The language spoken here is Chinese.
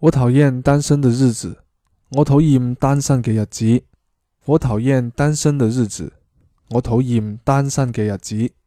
我讨厌单身的日子。我讨厌单身嘅日子。我讨厌单身的日子。我讨厌单身嘅日子。